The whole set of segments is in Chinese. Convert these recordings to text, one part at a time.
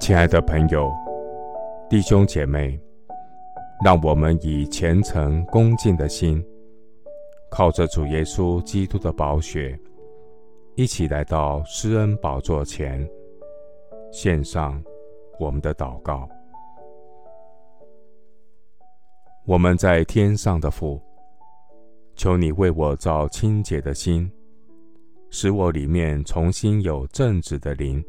亲爱的朋友、弟兄姐妹，让我们以虔诚恭敬的心，靠着主耶稣基督的宝血，一起来到施恩宝座前，献上我们的祷告。我们在天上的父，求你为我造清洁的心，使我里面重新有正直的灵。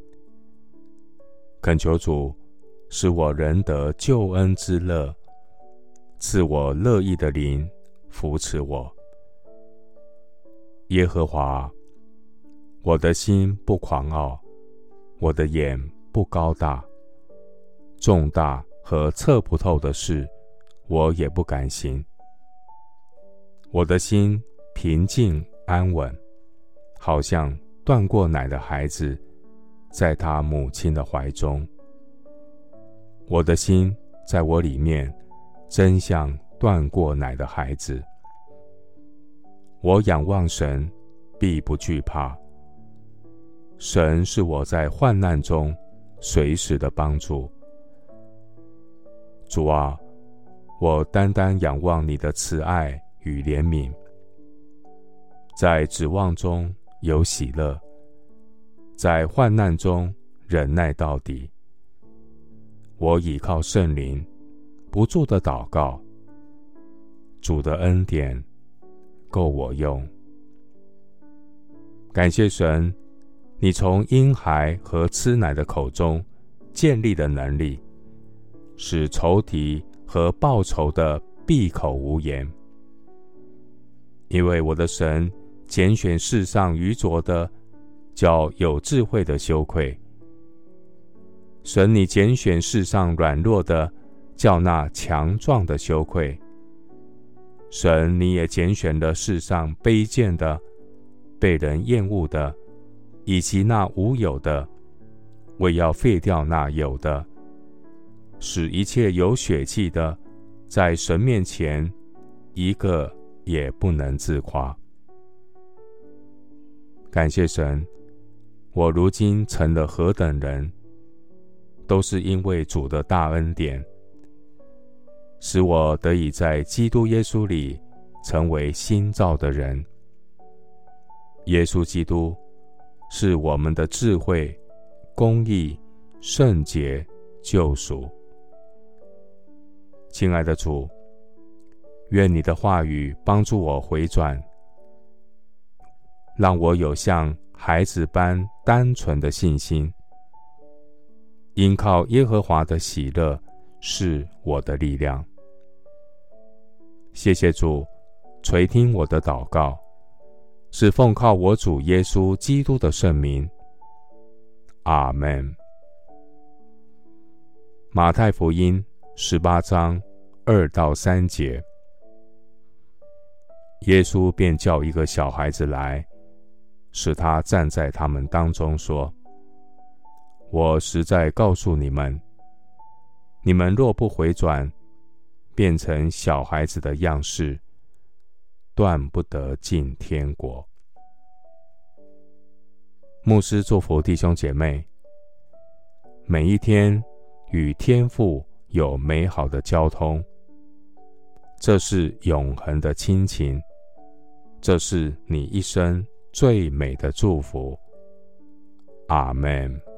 恳求主使我仍得救恩之乐，赐我乐意的灵扶持我。耶和华，我的心不狂傲，我的眼不高大，重大和测不透的事。我也不敢行。我的心平静安稳，好像断过奶的孩子，在他母亲的怀中。我的心在我里面，真像断过奶的孩子。我仰望神，必不惧怕。神是我在患难中随时的帮助。主啊。我单单仰望你的慈爱与怜悯，在指望中有喜乐，在患难中忍耐到底。我倚靠圣灵，不住的祷告。主的恩典够我用。感谢神，你从婴孩和吃奶的口中建立的能力，使仇敌。和报仇的闭口无言，因为我的神拣选世上愚拙的，叫有智慧的羞愧；神你拣选世上软弱的，叫那强壮的羞愧；神你也拣选了世上卑贱的、被人厌恶的，以及那无有的，为要废掉那有的。使一切有血气的，在神面前，一个也不能自夸。感谢神，我如今成了何等人，都是因为主的大恩典，使我得以在基督耶稣里成为新造的人。耶稣基督是我们的智慧、公义、圣洁、救赎。亲爱的主，愿你的话语帮助我回转，让我有像孩子般单纯的信心。因靠耶和华的喜乐是我的力量。谢谢主垂听我的祷告，是奉靠我主耶稣基督的圣名。阿门。马太福音。十八章二到三节，耶稣便叫一个小孩子来，使他站在他们当中，说：“我实在告诉你们，你们若不回转，变成小孩子的样式，断不得进天国。”牧师祝福弟兄姐妹，每一天与天父。有美好的交通，这是永恒的亲情，这是你一生最美的祝福。阿门。